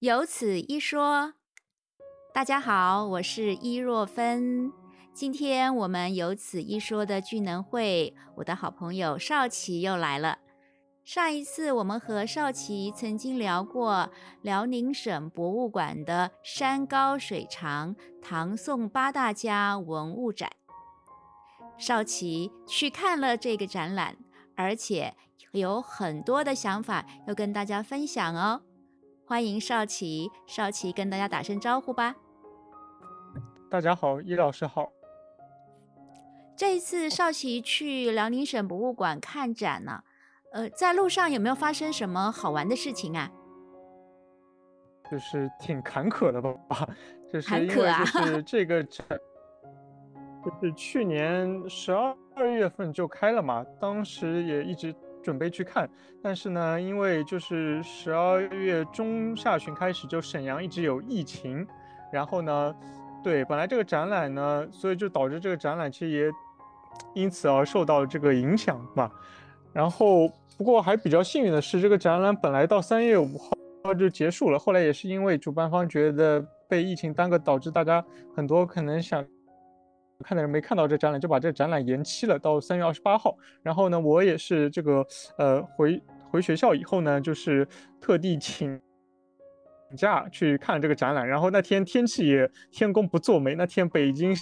有此一说，大家好，我是伊若芬。今天我们有此一说的聚能会，我的好朋友少奇又来了。上一次我们和少奇曾经聊过辽宁省博物馆的山高水长唐宋八大家文物展，少奇去看了这个展览，而且有很多的想法要跟大家分享哦。欢迎少奇，少奇跟大家打声招呼吧。大家好，易老师好。这一次少奇去辽宁省博物馆看展呢，呃，在路上有没有发生什么好玩的事情啊？就是挺坎坷的吧，就是因为就是 这个展，就是去年十二月份就开了嘛，当时也一直。准备去看，但是呢，因为就是十二月中下旬开始，就沈阳一直有疫情，然后呢，对，本来这个展览呢，所以就导致这个展览其实也因此而受到了这个影响嘛。然后不过还比较幸运的是，这个展览本来到三月五号就结束了，后来也是因为主办方觉得被疫情耽搁，导致大家很多可能想。看的人没看到这展览，就把这展览延期了到三月二十八号。然后呢，我也是这个呃回回学校以后呢，就是特地请假去看这个展览。然后那天天气也天公不作美，那天北京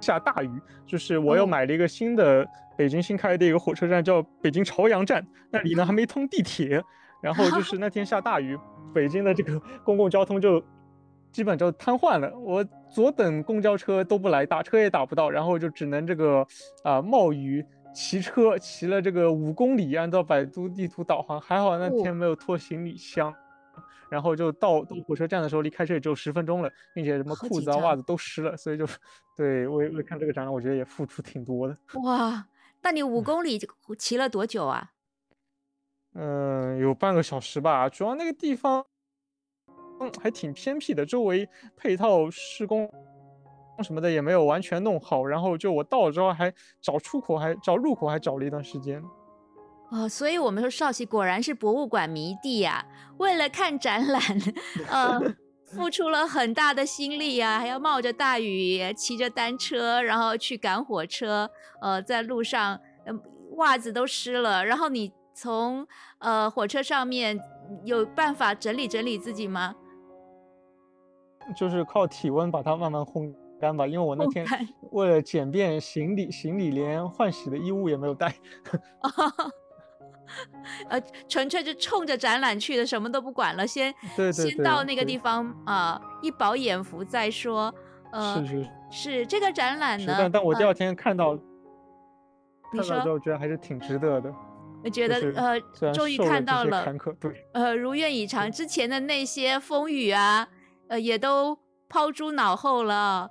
下大雨，就是我又买了一个新的北京新开的一个火车站，叫北京朝阳站，那里呢还没通地铁。然后就是那天下大雨，北京的这个公共交通就。基本就瘫痪了，我左等公交车都不来，打车也打不到，然后就只能这个啊冒雨骑车，骑了这个五公里，按照百度地图导航，还好那天没有拖行李箱，然后就到到火车站的时候，离开车也只有十分钟了，并且什么裤子啊袜子都湿了，所以就对为为看这个展览，我觉得也付出挺多的。哇，那你五公里骑了多久啊？嗯，有半个小时吧，主要那个地方。还挺偏僻的，周围配套施工什么的也没有完全弄好。然后就我到了之后，还找出口，还找入口，还找了一段时间。哦，所以我们说少奇果然是博物馆迷弟呀！为了看展览，呃，付出了很大的心力呀，还要冒着大雨，骑着单车，然后去赶火车。呃，在路上，袜子都湿了。然后你从呃火车上面有办法整理整理自己吗？就是靠体温把它慢慢烘干吧，因为我那天为了简便行李，行李连换洗的衣物也没有带 呃，纯粹就冲着展览去的，什么都不管了，先先到那个地方啊，一饱眼福再说。呃，是是是，这个展览呢，但但我第二天看到，看到之后觉得还是挺值得的。我觉得呃，终于看到了，对，呃，如愿以偿，之前的那些风雨啊。呃，也都抛诸脑后了。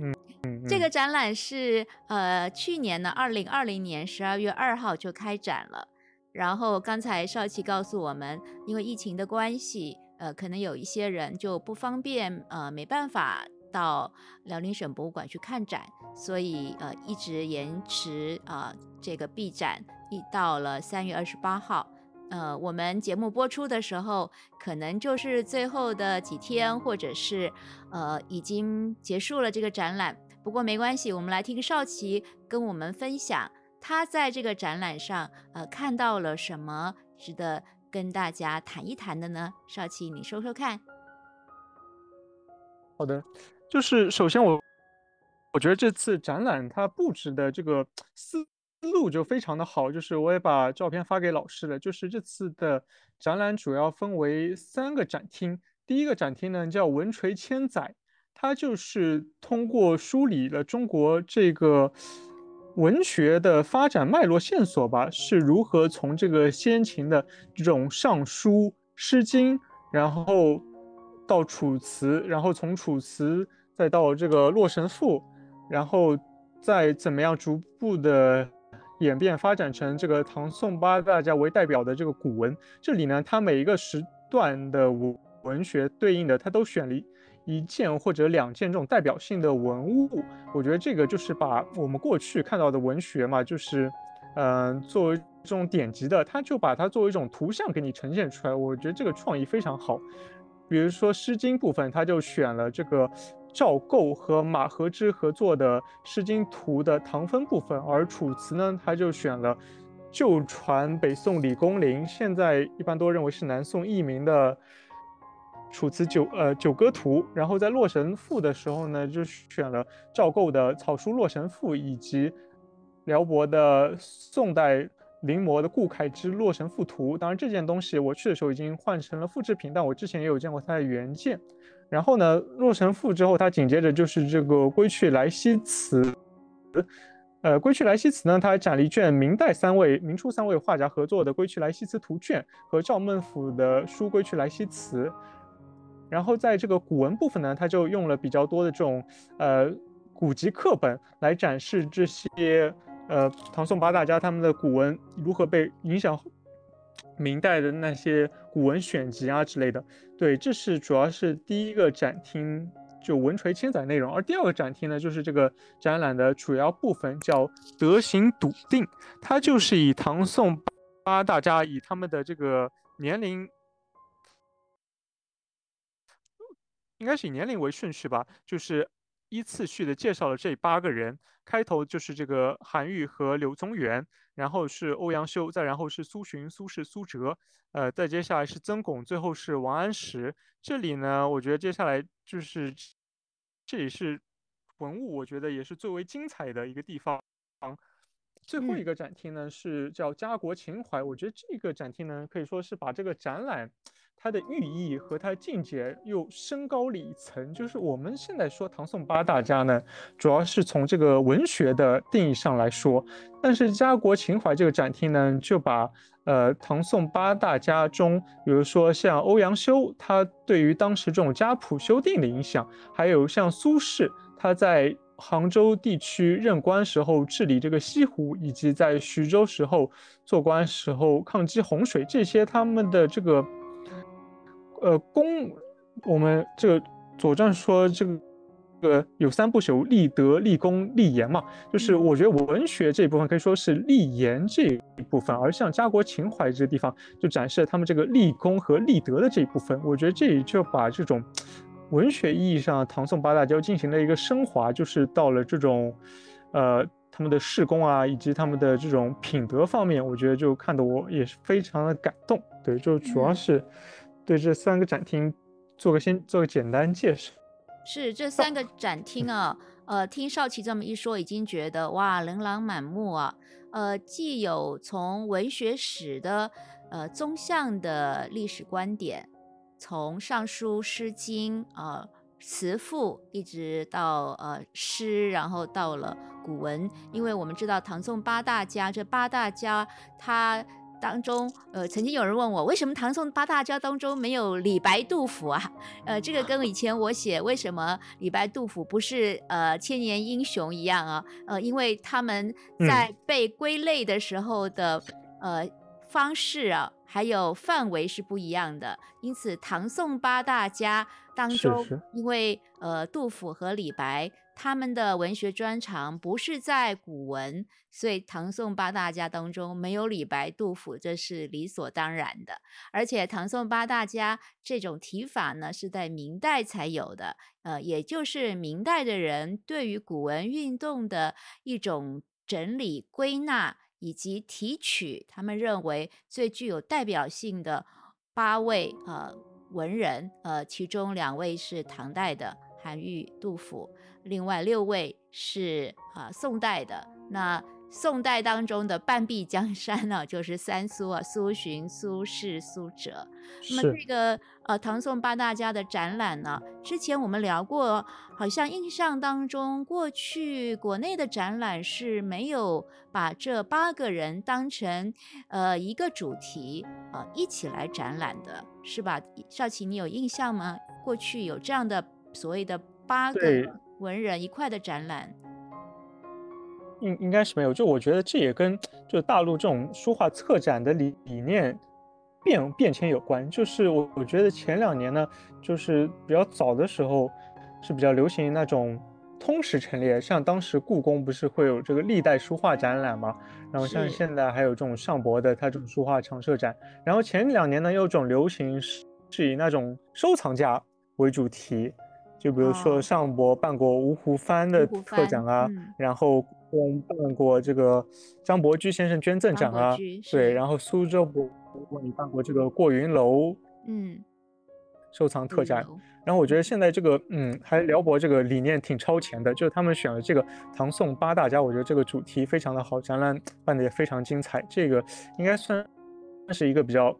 嗯嗯，这个展览是呃去年呢，二零二零年十二月二号就开展了。然后刚才少奇告诉我们，因为疫情的关系，呃，可能有一些人就不方便，呃，没办法到辽宁省博物馆去看展，所以呃一直延迟啊这个闭展，一到了三月二十八号。呃，我们节目播出的时候，可能就是最后的几天，或者是呃已经结束了这个展览。不过没关系，我们来听少奇跟我们分享他在这个展览上呃看到了什么值得跟大家谈一谈的呢？少奇，你说说看。好的，就是首先我我觉得这次展览它布置的这个思。路就非常的好，就是我也把照片发给老师了。就是这次的展览主要分为三个展厅，第一个展厅呢叫“文垂千载”，它就是通过梳理了中国这个文学的发展脉络线索吧，是如何从这个先秦的这种尚书《诗经》，然后到楚辞，然后从楚辞再到这个《洛神赋》，然后再怎么样逐步的。演变发展成这个唐宋八大家为代表的这个古文，这里呢，它每一个时段的文文学对应的，它都选了一件或者两件这种代表性的文物。我觉得这个就是把我们过去看到的文学嘛，就是，嗯，作为这种典籍的，它就把它作为一种图像给你呈现出来。我觉得这个创意非常好。比如说《诗经》部分，它就选了这个赵构和马和之合作的《诗经图》的唐风部分，而《楚辞》呢，他就选了旧传北宋李公麟，现在一般都认为是南宋佚名的。《楚辞九呃九歌图》，然后在《洛神赋》的时候呢，就选了赵构的草书《洛神赋》，以及辽博的宋代临摹的顾恺之《洛神赋图》。当然，这件东西我去的时候已经换成了复制品，但我之前也有见过它的原件。然后呢，《洛神赋》之后，它紧接着就是这个《归去来兮辞》。呃，《归去来兮辞》呢，它展了一卷明代三位、明初三位画家合作的《归去来兮辞图卷》和赵孟俯的《书归去来兮辞》。然后在这个古文部分呢，他就用了比较多的这种呃古籍课本来展示这些呃唐宋八大家他们的古文如何被影响明代的那些古文选集啊之类的。对，这是主要是第一个展厅就文垂千载内容，而第二个展厅呢，就是这个展览的主要部分叫德行笃定，它就是以唐宋八大家以他们的这个年龄。应该是以年龄为顺序吧，就是依次序的介绍了这八个人。开头就是这个韩愈和柳宗元，然后是欧阳修，再然后是苏洵、苏轼、苏辙，呃，再接下来是曾巩，最后是王安石。这里呢，我觉得接下来就是这里是文物，我觉得也是最为精彩的一个地方。最后一个展厅呢是叫家国情怀，我觉得这个展厅呢可以说是把这个展览。它的寓意和它的境界又升高了一层。就是我们现在说唐宋八大家呢，主要是从这个文学的定义上来说，但是家国情怀这个展厅呢，就把呃唐宋八大家中，比如说像欧阳修，他对于当时这种家谱修订的影响，还有像苏轼，他在杭州地区任官时候治理这个西湖，以及在徐州时候做官时候抗击洪水，这些他们的这个。呃，功，我们这个《左传》说这个，呃，有三不朽：立德、立功、立言嘛。就是我觉得文学这一部分可以说是立言这一部分，而像家国情怀这个地方，就展示了他们这个立功和立德的这一部分。我觉得这里就把这种文学意义上唐宋八大家进行了一个升华，就是到了这种，呃，他们的事功啊，以及他们的这种品德方面，我觉得就看得我也是非常的感动。对，就主要是。对这三个展厅做个先做个简单介绍，是这三个展厅啊，呃，听少奇这么一说，已经觉得哇，琳琅满目啊，呃，既有从文学史的呃纵向的历史观点，从《尚书》《诗经》啊词赋，一直到呃诗，然后到了古文，因为我们知道唐宋八大家，这八大家他。当中，呃，曾经有人问我，为什么唐宋八大家当中没有李白、杜甫啊？呃，这个跟以前我写为什么李白、杜甫不是呃千年英雄一样啊？呃，因为他们在被归类的时候的呃方式啊，还有范围是不一样的。因此，唐宋八大家当中，因为呃杜甫和李白。他们的文学专长不是在古文，所以唐宋八大家当中没有李白、杜甫，这是理所当然的。而且唐宋八大家这种提法呢，是在明代才有的，呃，也就是明代的人对于古文运动的一种整理归纳以及提取，他们认为最具有代表性的八位呃文人，呃，其中两位是唐代的韩愈、杜甫。另外六位是啊宋代的，那宋代当中的半壁江山呢，就是三苏啊，苏洵、苏轼、苏辙。那么这个呃唐宋八大家的展览呢，之前我们聊过，好像印象当中过去国内的展览是没有把这八个人当成呃一个主题呃一起来展览的，是吧？少奇，你有印象吗？过去有这样的所谓的八个。文人一块的展览，应应该是没有。就我觉得这也跟就大陆这种书画策展的理理念变变迁有关。就是我我觉得前两年呢，就是比较早的时候是比较流行那种通识陈列。像当时故宫不是会有这个历代书画展览嘛？然后像现在还有这种上博的它这种书画常设展。然后前两年呢，有种流行是是以那种收藏家为主题，就比如说上博办过芜湖帆的特展啊，然后嗯办过这个张伯驹先生捐赠展啊，对，然后苏州博物馆办过这个过云楼，嗯。收藏特展，然后我觉得现在这个，嗯，还辽博这个理念挺超前的，就是他们选了这个唐宋八大家，我觉得这个主题非常的好，展览办的也非常精彩，这个应该算算是一个比较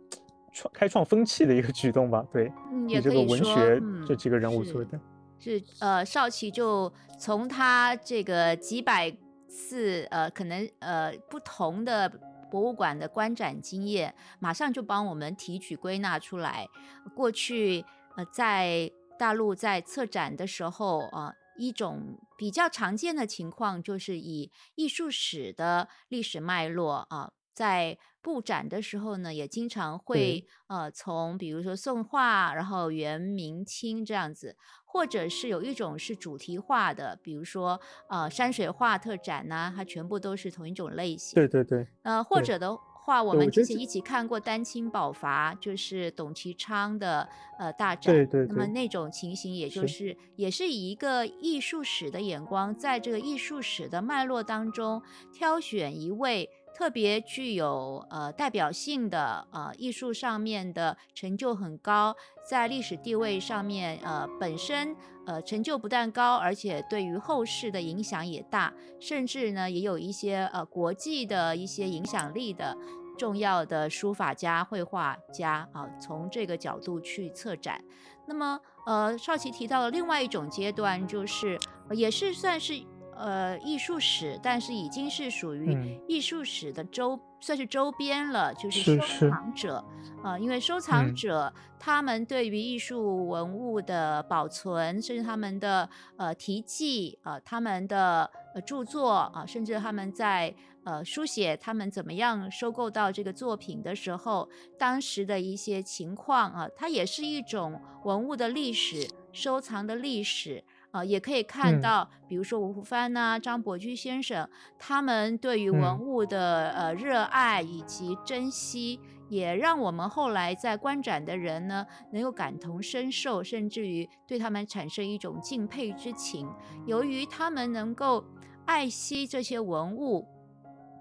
创开创风气的一个举动吧，对，以这个文学这几个人物做的，是呃，少奇就从他这个几百次呃，可能呃不同的。博物馆的观展经验，马上就帮我们提取归纳出来。过去，呃，在大陆在策展的时候，啊，一种比较常见的情况就是以艺术史的历史脉络，啊，在布展的时候呢，也经常会，呃，从比如说宋画，然后元、明、清这样子，或者是有一种是主题画的，比如说，呃，山水画特展呐，它全部都是同一种类型。对对对。呃，或者的话，我们之前一起看过丹青宝筏，就是董其昌的呃大展。对对。那么那种情形，也就是也是以一个艺术史的眼光，在这个艺术史的脉络当中挑选一位。特别具有呃代表性的呃艺术上面的成就很高，在历史地位上面呃本身呃成就不但高，而且对于后世的影响也大，甚至呢也有一些呃国际的一些影响力的重要的书法家、绘画家啊，从这个角度去策展。那么呃少奇提到了另外一种阶段，就是也是算是。呃，艺术史，但是已经是属于艺术史的周，算是周边了，就是收藏者啊。因为收藏者他们对于艺术文物的保存，甚至他们的呃题记啊，他们的呃著作啊，甚至他们在呃书写他们怎么样收购到这个作品的时候，当时的一些情况啊，它也是一种文物的历史，收藏的历史。啊，也可以看到，比如说吴湖帆呐、张伯驹先生，他们对于文物的呃热爱以及珍惜，也让我们后来在观展的人呢，能够感同身受，甚至于对他们产生一种敬佩之情。由于他们能够爱惜这些文物，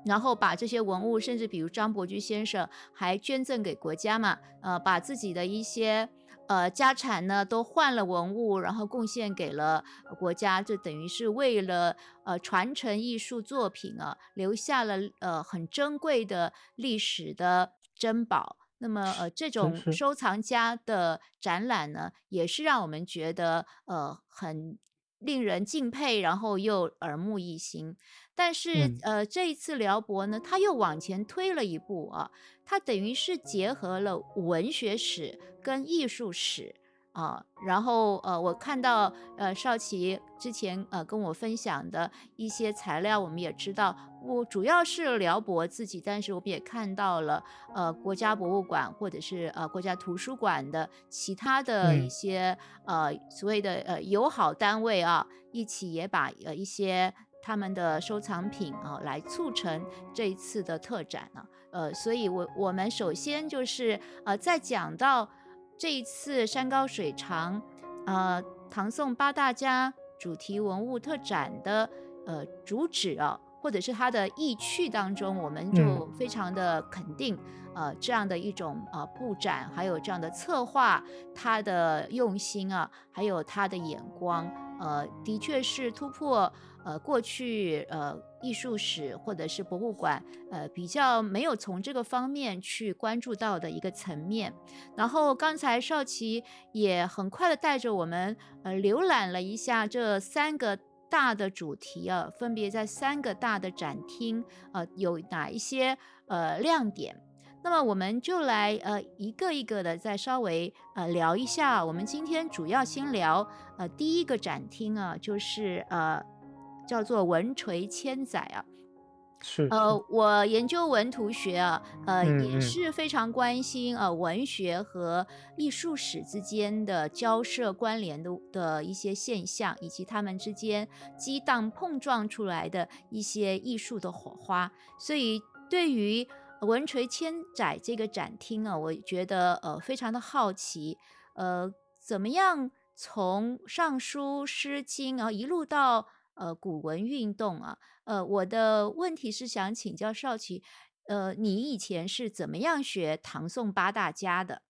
然后把这些文物，甚至比如张伯驹先生还捐赠给国家嘛，呃，把自己的一些。呃，家产呢都换了文物，然后贡献给了国家，这等于是为了呃传承艺术作品啊，留下了呃很珍贵的历史的珍宝。那么呃，这种收藏家的展览呢，也是让我们觉得呃很令人敬佩，然后又耳目一新。但是呃，这一次辽博呢，他又往前推了一步啊。他等于是结合了文学史跟艺术史啊，然后呃，我看到呃少奇之前呃跟我分享的一些材料，我们也知道，我主要是辽博自己，但是我们也看到了呃国家博物馆或者是呃国家图书馆的其他的一些呃所谓的呃友好单位啊，一起也把呃一些他们的收藏品啊来促成这一次的特展呢。呃，所以，我我们首先就是呃，在讲到这一次山高水长，呃，唐宋八大家主题文物特展的呃主旨啊，或者是他的意趣当中，我们就非常的肯定，呃，这样的一种呃布展，还有这样的策划，他的用心啊，还有他的眼光，呃，的确是突破。呃，过去呃，艺术史或者是博物馆，呃，比较没有从这个方面去关注到的一个层面。然后刚才少奇也很快的带着我们呃浏览了一下这三个大的主题啊，分别在三个大的展厅呃有哪一些呃亮点。那么我们就来呃一个一个的再稍微呃聊一下。我们今天主要先聊呃第一个展厅啊，就是呃。叫做文垂千载啊，是，呃，我研究文图学啊，呃，也是非常关心呃文学和艺术史之间的交涉关联的的一些现象，以及他们之间激荡碰撞出来的一些艺术的火花。所以对于文垂千载这个展厅啊，我觉得呃非常的好奇，呃，怎么样从《尚书》《诗经》啊一路到呃古文运动啊？呃，我的问题是想请教少奇，呃，你以前是怎么样学唐宋八大家的？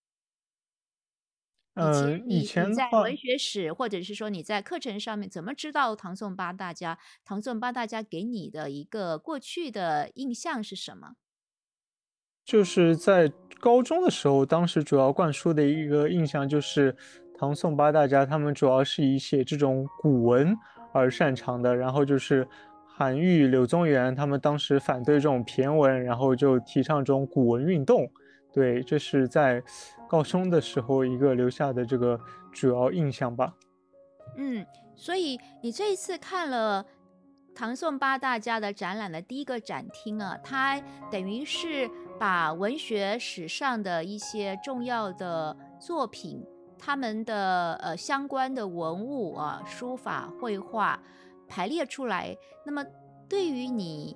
以前嗯，以前，在文学史，或者是说你在课程上面怎么知道唐宋八大家？唐宋八大家给你的一个过去的印象是什么？就是在高中的时候，当时主要灌输的一个印象就是唐宋八大家他们主要是以写这种古文而擅长的，然后就是韩愈、柳宗元他们当时反对这种骈文，然后就提倡这种古文运动。对，这是在高中的时候一个留下的这个主要印象吧。嗯，所以你这一次看了唐宋八大家的展览的第一个展厅啊，它等于是把文学史上的一些重要的作品，他们的呃相关的文物啊、书法、绘画排列出来。那么对于你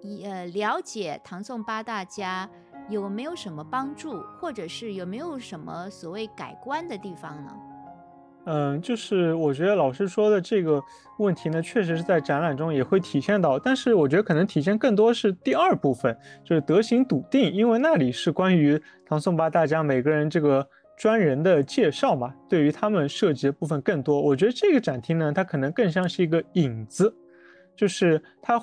一呃了解唐宋八大家有没有什么帮助，或者是有没有什么所谓改观的地方呢？嗯，就是我觉得老师说的这个问题呢，确实是在展览中也会体现到，但是我觉得可能体现更多是第二部分，就是德行笃定，因为那里是关于唐宋八大家每个人这个专人的介绍嘛，对于他们涉及的部分更多。我觉得这个展厅呢，它可能更像是一个引子，就是它。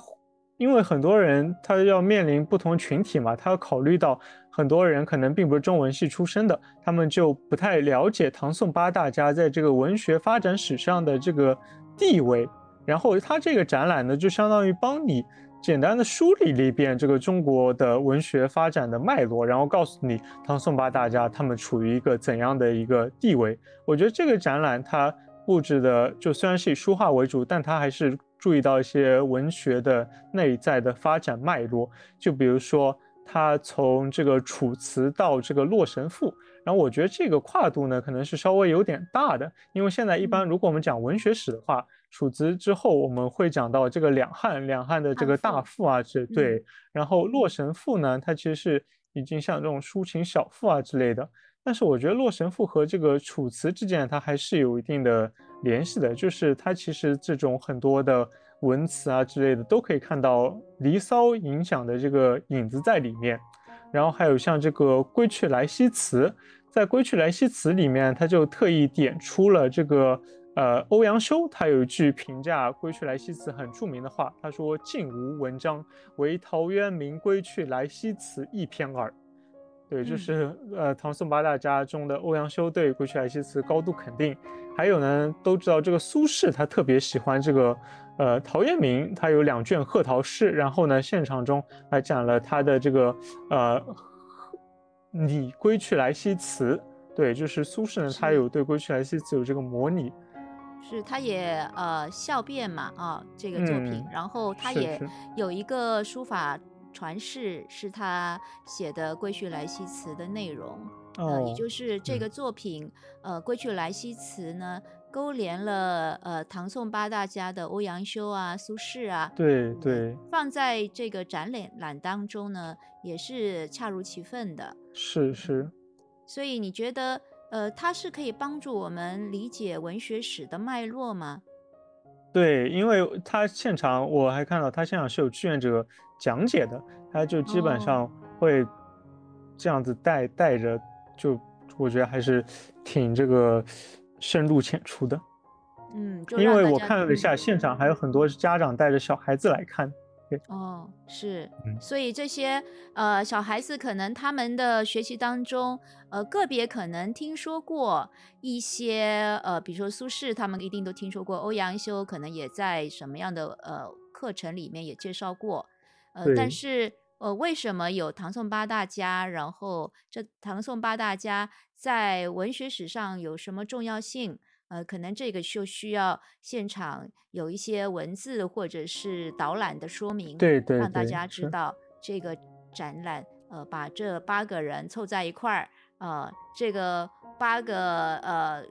因为很多人他要面临不同群体嘛，他要考虑到很多人可能并不是中文系出身的，他们就不太了解唐宋八大家在这个文学发展史上的这个地位。然后他这个展览呢，就相当于帮你简单的梳理了一遍这个中国的文学发展的脉络，然后告诉你唐宋八大家他们处于一个怎样的一个地位。我觉得这个展览它布置的就虽然是以书画为主，但它还是。注意到一些文学的内在的发展脉络，就比如说他从这个《楚辞》到这个《洛神赋》，然后我觉得这个跨度呢，可能是稍微有点大的，因为现在一般如果我们讲文学史的话，《楚辞》之后我们会讲到这个两汉，两汉的这个大赋啊，这对，然后《洛神赋》呢，它其实是已经像这种抒情小赋啊之类的，但是我觉得《洛神赋》和这个《楚辞》之间，它还是有一定的。联系的，就是它其实这种很多的文词啊之类的，都可以看到《离骚》影响的这个影子在里面。然后还有像这个《归去来兮辞》，在《归去来兮辞》里面，他就特意点出了这个呃欧阳修，他有一句评价《归去来兮辞》很著名的话，他说：“晋无文章，唯陶渊明《归去来兮辞》一篇耳。”对，就是呃唐宋八大家中的欧阳修对《归去来兮辞》高度肯定。还有呢，都知道这个苏轼他特别喜欢这个，呃，陶渊明他有两卷贺陶诗，然后呢，现场中还讲了他的这个，呃，拟《归去来兮辞》。对，就是苏轼呢，他有对《归去来兮辞》有这个模拟。是，他也呃笑变嘛啊，这个作品，然后他也有一个书法传世，是他写的《归去来兮辞》的内容。呃，也就是这个作品，呃，《归去来兮辞》呢，勾连了呃唐宋八大家的欧阳修啊、苏轼啊，对对，放在这个展览当中呢，也是恰如其分的。是是。所以你觉得，呃，它是可以帮助我们理解文学史的脉络吗？对，因为他现场我还看到他现场是有志愿者讲解的，他就基本上会这样子带带着。就我觉得还是挺这个深入浅出的，嗯，因为我看了一下现场，还有很多家长带着小孩子来看，对，哦，是，所以这些呃小孩子可能他们的学习当中，呃个别可能听说过一些呃，比如说苏轼，他们一定都听说过，欧阳修可能也在什么样的呃课程里面也介绍过，呃，但是。呃，为什么有唐宋八大家？然后这唐宋八大家在文学史上有什么重要性？呃，可能这个就需要现场有一些文字或者是导览的说明，对对，让大家知道这个展览，呃，把这八个人凑在一块儿，呃，这个八个呃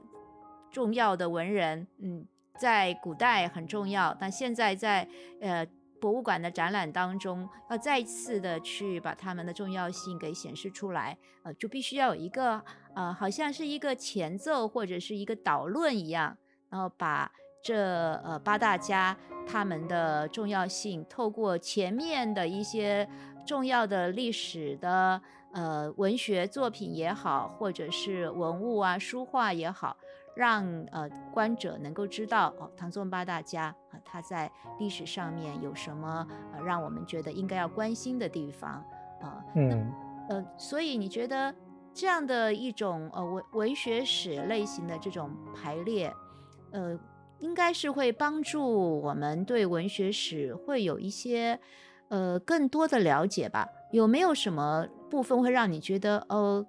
重要的文人，嗯，在古代很重要，但现在在呃。博物馆的展览当中，要再次的去把他们的重要性给显示出来，呃，就必须要有一个呃，好像是一个前奏或者是一个导论一样，然后把这呃八大家他们的重要性，透过前面的一些重要的历史的呃文学作品也好，或者是文物啊书画也好。让呃观者能够知道哦，唐宋八大家啊，他在历史上面有什么呃让我们觉得应该要关心的地方啊？嗯，呃，所以你觉得这样的一种呃文文学史类型的这种排列，呃，应该是会帮助我们对文学史会有一些呃更多的了解吧？有没有什么部分会让你觉得呃？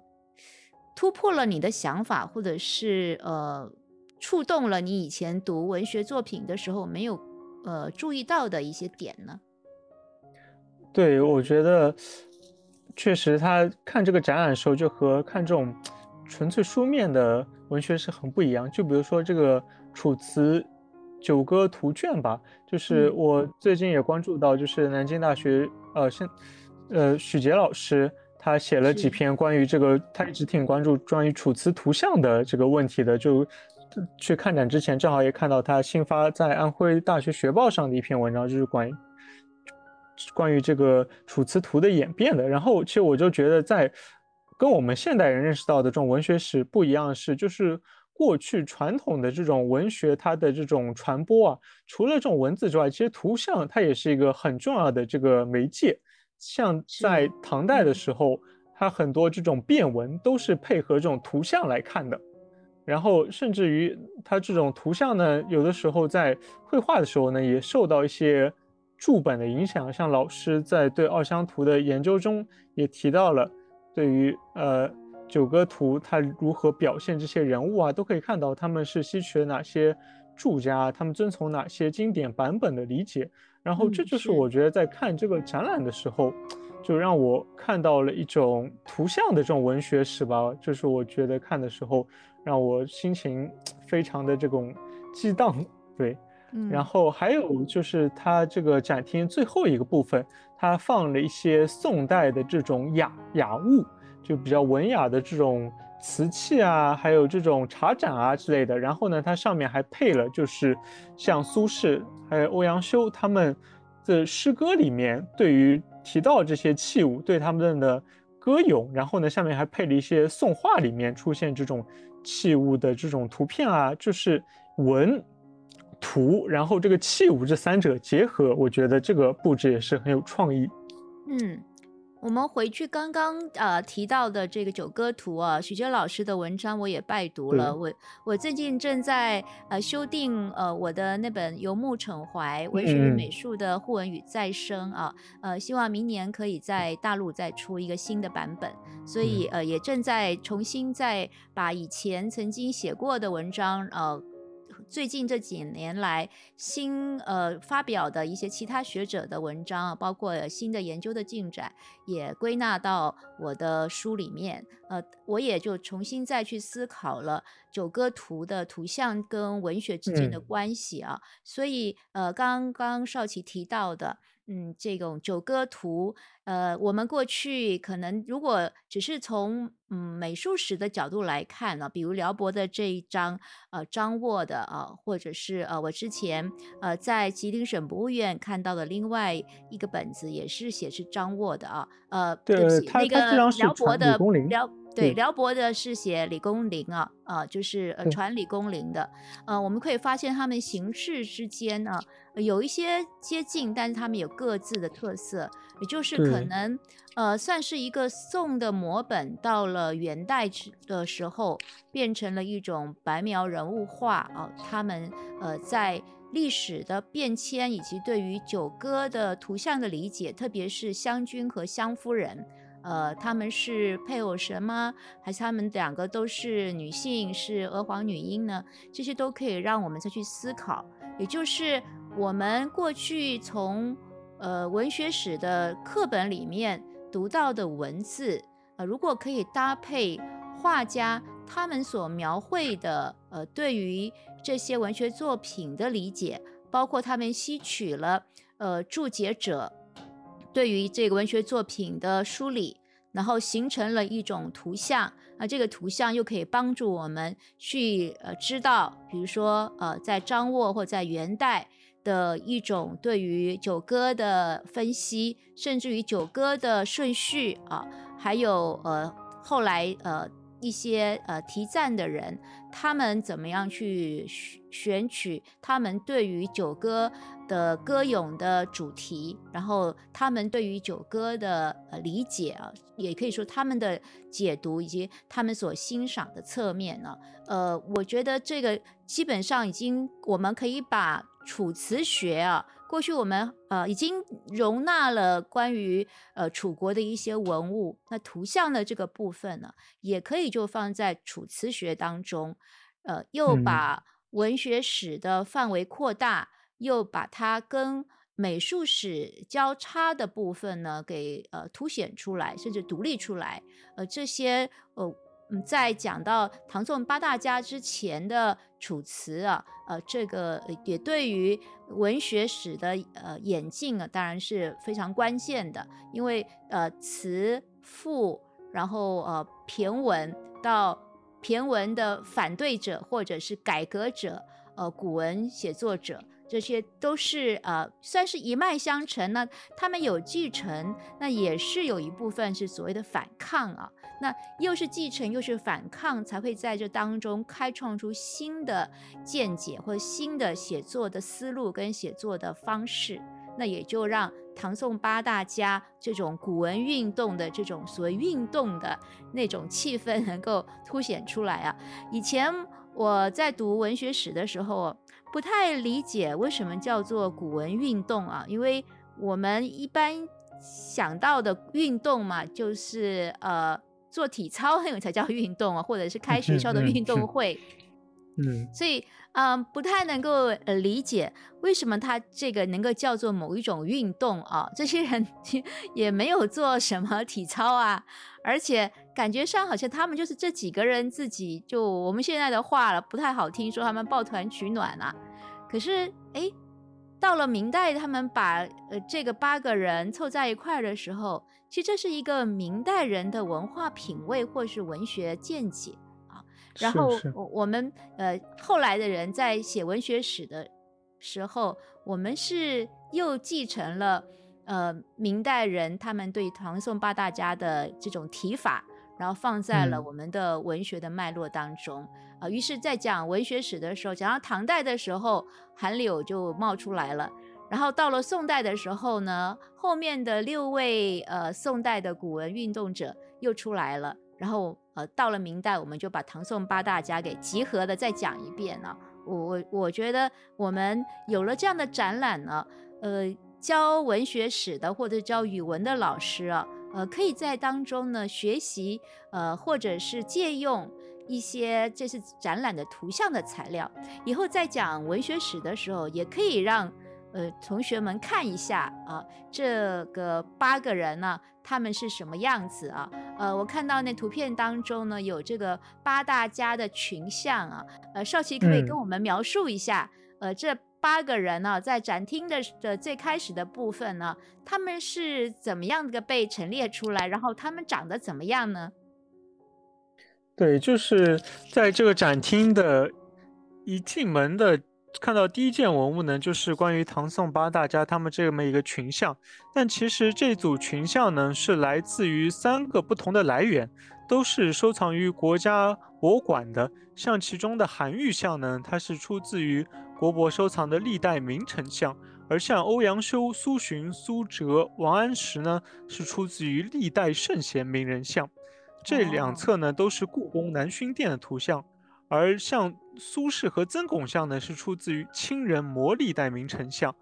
突破了你的想法，或者是呃，触动了你以前读文学作品的时候没有呃注意到的一些点呢？对，我觉得确实，他看这个展览的时候，就和看这种纯粹书面的文学是很不一样。就比如说这个《楚辞九歌图卷》吧，就是我最近也关注到，就是南京大学呃，现呃许杰老师。他写了几篇关于这个，他一直挺关注关于楚辞图像的这个问题的。就去看展之前，正好也看到他新发在安徽大学学报上的一篇文章，就是关于关于这个楚辞图的演变的。然后，其实我就觉得，在跟我们现代人认识到的这种文学史不一样的是，就是过去传统的这种文学它的这种传播啊，除了这种文字之外，其实图像它也是一个很重要的这个媒介。像在唐代的时候，它很多这种变文都是配合这种图像来看的，然后甚至于它这种图像呢，有的时候在绘画的时候呢，也受到一些注本的影响。像老师在对二香图的研究中也提到了，对于呃九歌图它如何表现这些人物啊，都可以看到他们是吸取了哪些注家，他们遵从哪些经典版本的理解。然后这就是我觉得在看这个展览的时候，就让我看到了一种图像的这种文学史吧。就是我觉得看的时候，让我心情非常的这种激荡。对，然后还有就是它这个展厅最后一个部分，它放了一些宋代的这种雅雅物，就比较文雅的这种瓷器啊，还有这种茶盏啊之类的。然后呢，它上面还配了就是像苏轼。还有欧阳修他们的诗歌里面，对于提到这些器物，对他们的歌咏，然后呢，下面还配了一些宋画里面出现这种器物的这种图片啊，就是文图，然后这个器物这三者结合，我觉得这个布置也是很有创意。嗯。我们回去刚刚呃提到的这个九歌图啊，许娟老师的文章我也拜读了。我我最近正在呃修订呃我的那本游牧骋怀文学与美术的互文与再生啊，呃希望明年可以在大陆再出一个新的版本。所以呃也正在重新再把以前曾经写过的文章呃。最近这几年来，新呃发表的一些其他学者的文章，包括新的研究的进展，也归纳到我的书里面。呃，我也就重新再去思考了九歌图的图像跟文学之间的关系啊。所以呃，刚刚少奇提到的。嗯，这种九歌图，呃，我们过去可能如果只是从嗯美术史的角度来看呢，比如辽博的这一张呃张沃的啊，或者是呃我之前呃在吉林省博物院看到的另外一个本子，也是写是张沃的啊，呃，对不起，那个辽博的辽。对，辽博的是写李公麟啊，啊，就是呃传李公麟的，呃，我们可以发现他们形式之间啊有一些接近，但是他们有各自的特色，也就是可能呃算是一个宋的摹本，到了元代的时候变成了一种白描人物画啊，他们呃在历史的变迁以及对于九歌的图像的理解，特别是湘君和湘夫人。呃，他们是配偶神吗？还是他们两个都是女性，是娥皇女英呢？这些都可以让我们再去思考。也就是我们过去从呃文学史的课本里面读到的文字，呃，如果可以搭配画家他们所描绘的，呃，对于这些文学作品的理解，包括他们吸取了呃注解者。对于这个文学作品的梳理，然后形成了一种图像，啊，这个图像又可以帮助我们去呃知道，比如说呃在张沃或在元代的一种对于九歌的分析，甚至于九歌的顺序啊，还有呃后来呃一些呃题赞的人，他们怎么样去选取他们对于九歌。的歌咏的主题，然后他们对于九歌的呃理解啊，也可以说他们的解读以及他们所欣赏的侧面呢，呃，我觉得这个基本上已经我们可以把楚辞学啊，过去我们呃已经容纳了关于呃楚国的一些文物，那图像的这个部分呢，也可以就放在楚辞学当中，呃，又把文学史的范围扩大。又把它跟美术史交叉的部分呢，给呃凸显出来，甚至独立出来。呃，这些呃，在讲到唐宋八大家之前的楚辞啊，呃，这个也对于文学史的呃演进啊，当然是非常关键的。因为呃，词赋，然后呃，骈文到骈文的反对者或者是改革者，呃，古文写作者。这些都是呃，算是一脉相承。那他们有继承，那也是有一部分是所谓的反抗啊。那又是继承又是反抗，才会在这当中开创出新的见解或新的写作的思路跟写作的方式。那也就让唐宋八大家这种古文运动的这种所谓运动的那种气氛能够凸显出来啊。以前我在读文学史的时候。不太理解为什么叫做古文运动啊？因为我们一般想到的运动嘛，就是呃做体操那 种才叫运动啊，或者是开学校的 运动会。嗯，所以嗯不太能够理解为什么他这个能够叫做某一种运动啊？这些人也没有做什么体操啊，而且感觉上好像他们就是这几个人自己就我们现在的话了，不太好听，说他们抱团取暖啊。可是哎，到了明代，他们把呃这个八个人凑在一块的时候，其实这是一个明代人的文化品味或是文学见解。然后我我们呃后来的人在写文学史的时候，我们是又继承了呃明代人他们对唐宋八大家的这种提法，然后放在了我们的文学的脉络当中啊。于是，在讲文学史的时候，讲到唐代的时候，韩柳就冒出来了。然后到了宋代的时候呢，后面的六位呃宋代的古文运动者又出来了。然后，呃，到了明代，我们就把唐宋八大家给集合的再讲一遍了。我我我觉得我们有了这样的展览呢，呃，教文学史的或者教语文的老师啊，呃，可以在当中呢学习，呃，或者是借用一些这是展览的图像的材料，以后在讲文学史的时候，也可以让。呃，同学们看一下啊，这个八个人呢，他们是什么样子啊？呃，我看到那图片当中呢，有这个八大家的群像啊。呃，少奇可以跟我们描述一下，呃，这八个人呢，在展厅的的最开始的部分呢，他们是怎么样的被陈列出来？然后他们长得怎么样呢？对，就是在这个展厅的一进门的。看到第一件文物呢，就是关于唐宋八大家他们这么一个群像。但其实这组群像呢，是来自于三个不同的来源，都是收藏于国家博物馆的。像其中的韩愈像呢，它是出自于国博收藏的历代名臣像；而像欧阳修、苏洵、苏辙、王安石呢，是出自于历代圣贤名人像。这两侧呢，都是故宫南薰殿的图像。而像苏轼和曾巩像呢，是出自于清人磨历代名臣像，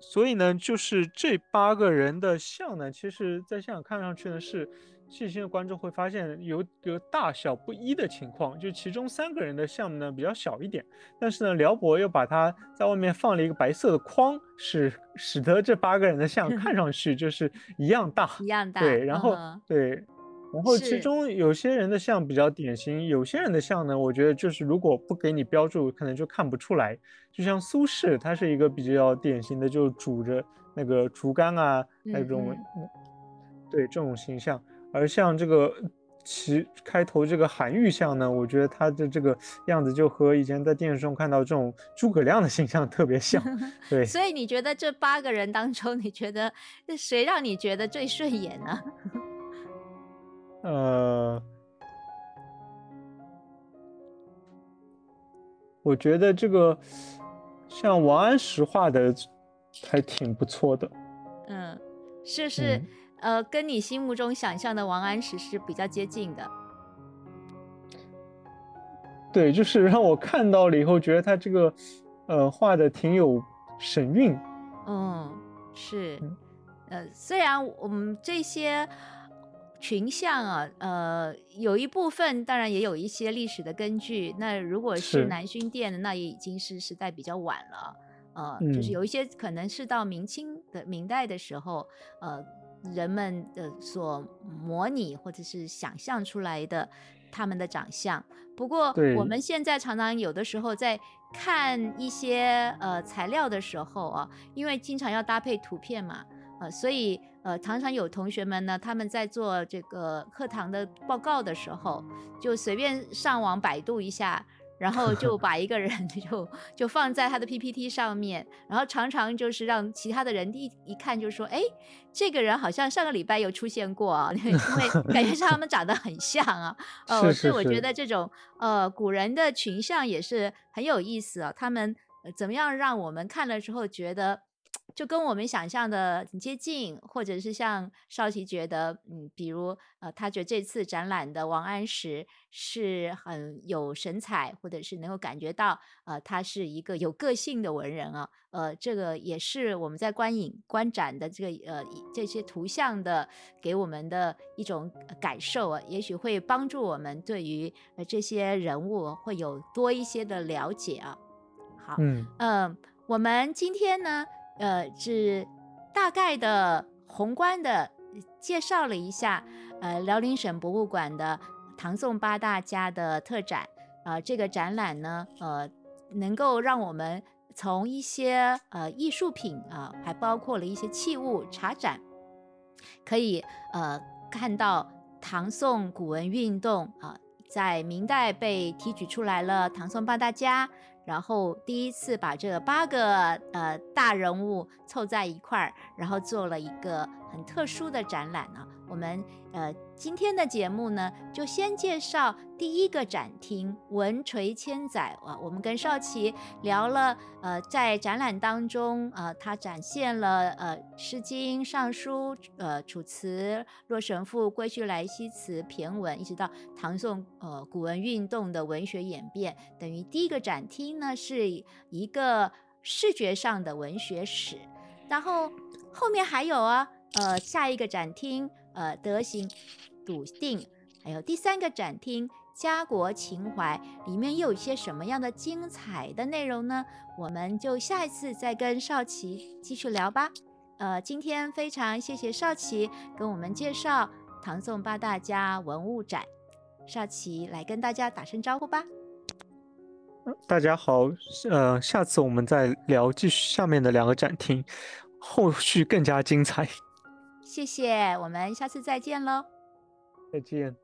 所以呢，就是这八个人的像呢，其实在现场看上去呢是。细心的观众会发现有有大小不一的情况，就其中三个人的像呢比较小一点，但是呢辽博又把它在外面放了一个白色的框，使使得这八个人的像看上去就是一样大，一样大。对，然后对，然后其中有些人的像比较典型，有些人的像呢，我觉得就是如果不给你标注，可能就看不出来。就像苏轼，他是一个比较典型的，就拄着那个竹竿啊那种，对这种形象。而像这个其开头这个韩愈像呢，我觉得他的这个样子就和以前在电视中看到这种诸葛亮的形象特别像。对，所以你觉得这八个人当中，你觉得谁让你觉得最顺眼呢？呃，我觉得这个像王安石画的还挺不错的。嗯，是是。呃，跟你心目中想象的王安石是比较接近的。对，就是让我看到了以后，觉得他这个，呃，画的挺有神韵。嗯，是。呃，虽然我们这些群像啊，呃，有一部分当然也有一些历史的根据。那如果是南薰殿的，那也已经是时代比较晚了。呃，就是有一些可能是到明清的明代的时候，呃。人们的所模拟或者是想象出来的他们的长相。不过，我们现在常常有的时候在看一些呃材料的时候啊，因为经常要搭配图片嘛，呃，所以呃常常有同学们呢，他们在做这个课堂的报告的时候，就随便上网百度一下。然后就 把一个人就 就放在他的 PPT 上面，然后常常就是让其他的人一一看就说，哎，这个人好像上个礼拜有出现过啊，因为感觉是他们长得很像啊。哦，所以我觉得这种呃古人的群像也是很有意思啊，他们怎么样让我们看了之后觉得。就跟我们想象的很接近，或者是像少奇觉得，嗯，比如呃，他觉得这次展览的王安石是很有神采，或者是能够感觉到，呃，他是一个有个性的文人啊，呃，这个也是我们在观影观展的这个呃这些图像的给我们的一种感受啊，也许会帮助我们对于呃这些人物会有多一些的了解啊。好，嗯嗯，我们今天呢。呃，是大概的宏观的介绍了一下，呃，辽宁省博物馆的唐宋八大家的特展，啊，这个展览呢，呃，能够让我们从一些呃艺术品啊，还包括了一些器物茶盏，可以呃看到唐宋古文运动啊，在明代被提取出来了唐宋八大家。然后第一次把这八个呃大人物凑在一块儿，然后做了一个很特殊的展览呢。我们呃今天的节目呢，就先介绍第一个展厅“文垂千载”啊。我们跟少奇聊了，呃，在展览当中，呃，他展现了呃《诗经》《尚书》呃《楚辞》《洛神赋》《归去来兮辞》骈文，一直到唐宋呃古文运动的文学演变。等于第一个展厅呢，是一个视觉上的文学史。然后后面还有啊，呃，下一个展厅。呃，德行笃定，还有第三个展厅家国情怀，里面又有一些什么样的精彩的内容呢？我们就下一次再跟少奇继续聊吧。呃，今天非常谢谢少奇跟我们介绍唐宋八大家文物展，少奇来跟大家打声招呼吧。大家好，呃，下次我们再聊继续下面的两个展厅，后续更加精彩。谢谢，我们下次再见喽。再见。